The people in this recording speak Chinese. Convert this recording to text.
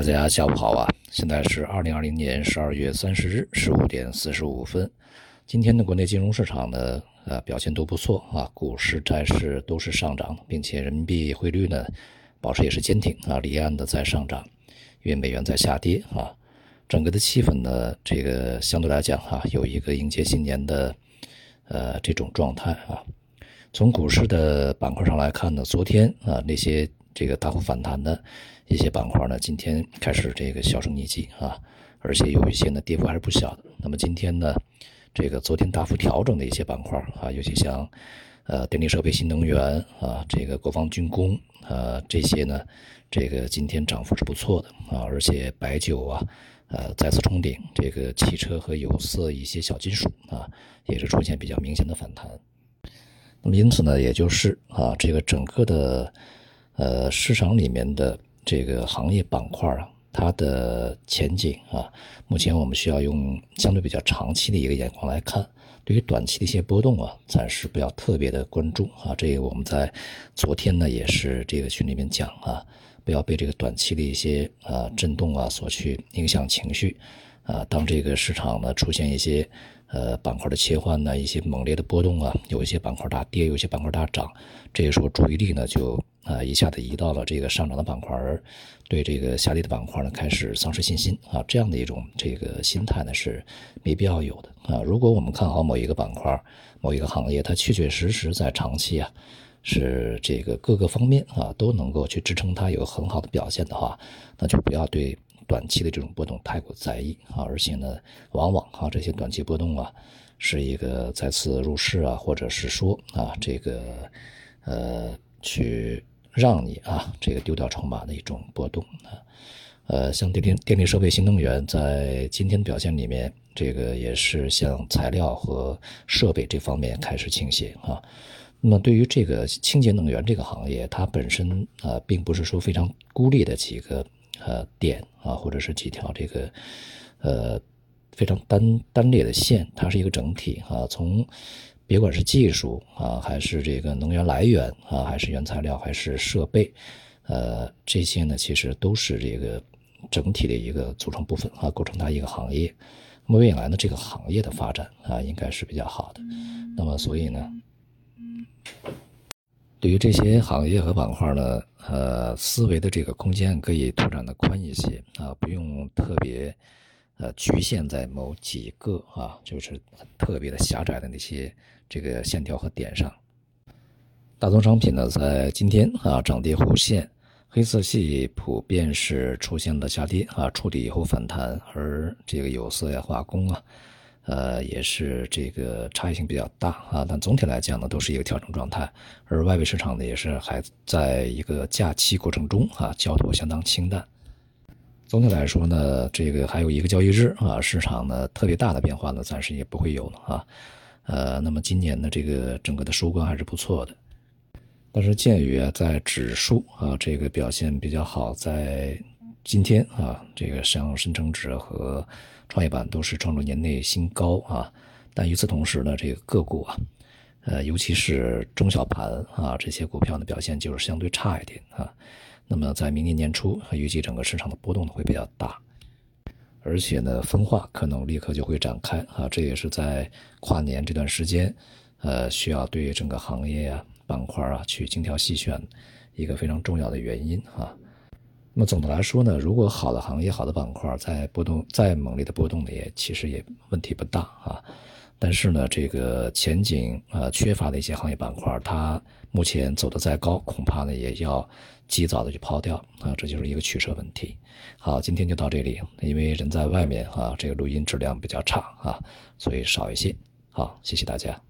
大家下午好啊！现在是二零二零年十二月三十日十五点四十五分。今天的国内金融市场呢，呃，表现都不错啊，股市、债市都是上涨，并且人民币汇率呢，保持也是坚挺啊，离岸的在上涨，因为美元在下跌啊。整个的气氛呢，这个相对来讲哈，有一个迎接新年的呃这种状态啊。从股市的板块上来看呢，昨天啊那些这个大幅反弹的。一些板块呢，今天开始这个销声匿迹啊，而且有一些呢跌幅还是不小的。那么今天呢，这个昨天大幅调整的一些板块啊，尤其像呃电力设备、新能源啊，这个国防军工啊这些呢，这个今天涨幅是不错的啊，而且白酒啊，呃再次冲顶，这个汽车和有色一些小金属啊，也是出现比较明显的反弹。那么因此呢，也就是啊，这个整个的呃市场里面的。这个行业板块啊，它的前景啊，目前我们需要用相对比较长期的一个眼光来看。对于短期的一些波动啊，暂时不要特别的关注啊。这个我们在昨天呢也是这个群里面讲啊，不要被这个短期的一些啊震动啊所去影响情绪啊。当这个市场呢出现一些呃板块的切换呢，一些猛烈的波动啊，有一些板块大跌，有一些板块大涨，这个时候注意力呢就。啊，一下子移到了这个上涨的板块，对这个下跌的板块呢开始丧失信心啊，这样的一种这个心态呢是没必要有的啊。如果我们看好某一个板块、某一个行业，它确确实实在长期啊是这个各个方面啊都能够去支撑它有很好的表现的话，那就不要对短期的这种波动太过在意啊。而且呢，往往啊这些短期波动啊是一个再次入市啊，或者是说啊这个呃去。让你啊，这个丢掉筹码的一种波动啊，呃，像电力、电力设备、新能源，在今天的表现里面，这个也是向材料和设备这方面开始倾斜啊。那么，对于这个清洁能源这个行业，它本身啊，并不是说非常孤立的几个呃点啊，或者是几条这个呃非常单单列的线，它是一个整体啊，从。别管是技术啊，还是这个能源来源啊，还是原材料，还是设备，呃，这些呢，其实都是这个整体的一个组成部分啊，构成它一个行业。那么未来呢，这个行业的发展啊，应该是比较好的。那么所以呢，对于这些行业和板块呢，呃，思维的这个空间可以拓展的宽一些啊，不用特别呃局限在某几个啊，就是特别的狭窄的那些。这个线条和点上，大宗商品呢，在今天啊涨跌互现，黑色系普遍是出现了下跌啊，触底以后反弹，而这个有色呀、化工啊，呃，也是这个差异性比较大啊。但总体来讲呢，都是一个调整状态，而外围市场呢，也是还在一个假期过程中啊，交投相当清淡。总体来说呢，这个还有一个交易日啊，市场呢特别大的变化呢，暂时也不会有了啊。呃，那么今年的这个整个的收官还是不错的，但是鉴于啊，在指数啊这个表现比较好，在今天啊，这个像深成指和创业板都是创出年内新高啊，但与此同时呢，这个个股啊，呃，尤其是中小盘啊这些股票的表现就是相对差一点啊，那么在明年年初，预计整个市场的波动呢会比较大。而且呢，分化可能立刻就会展开啊，这也是在跨年这段时间，呃，需要对整个行业啊、板块啊去精挑细选一个非常重要的原因啊。那么总的来说呢，如果好的行业、好的板块在波动再猛烈的波动呢，也其实也问题不大啊。但是呢，这个前景啊缺乏的一些行业板块，它目前走得再高，恐怕呢也要及早的去抛掉啊，这就是一个取舍问题。好，今天就到这里，因为人在外面啊，这个录音质量比较差啊，所以少一些。好，谢谢大家。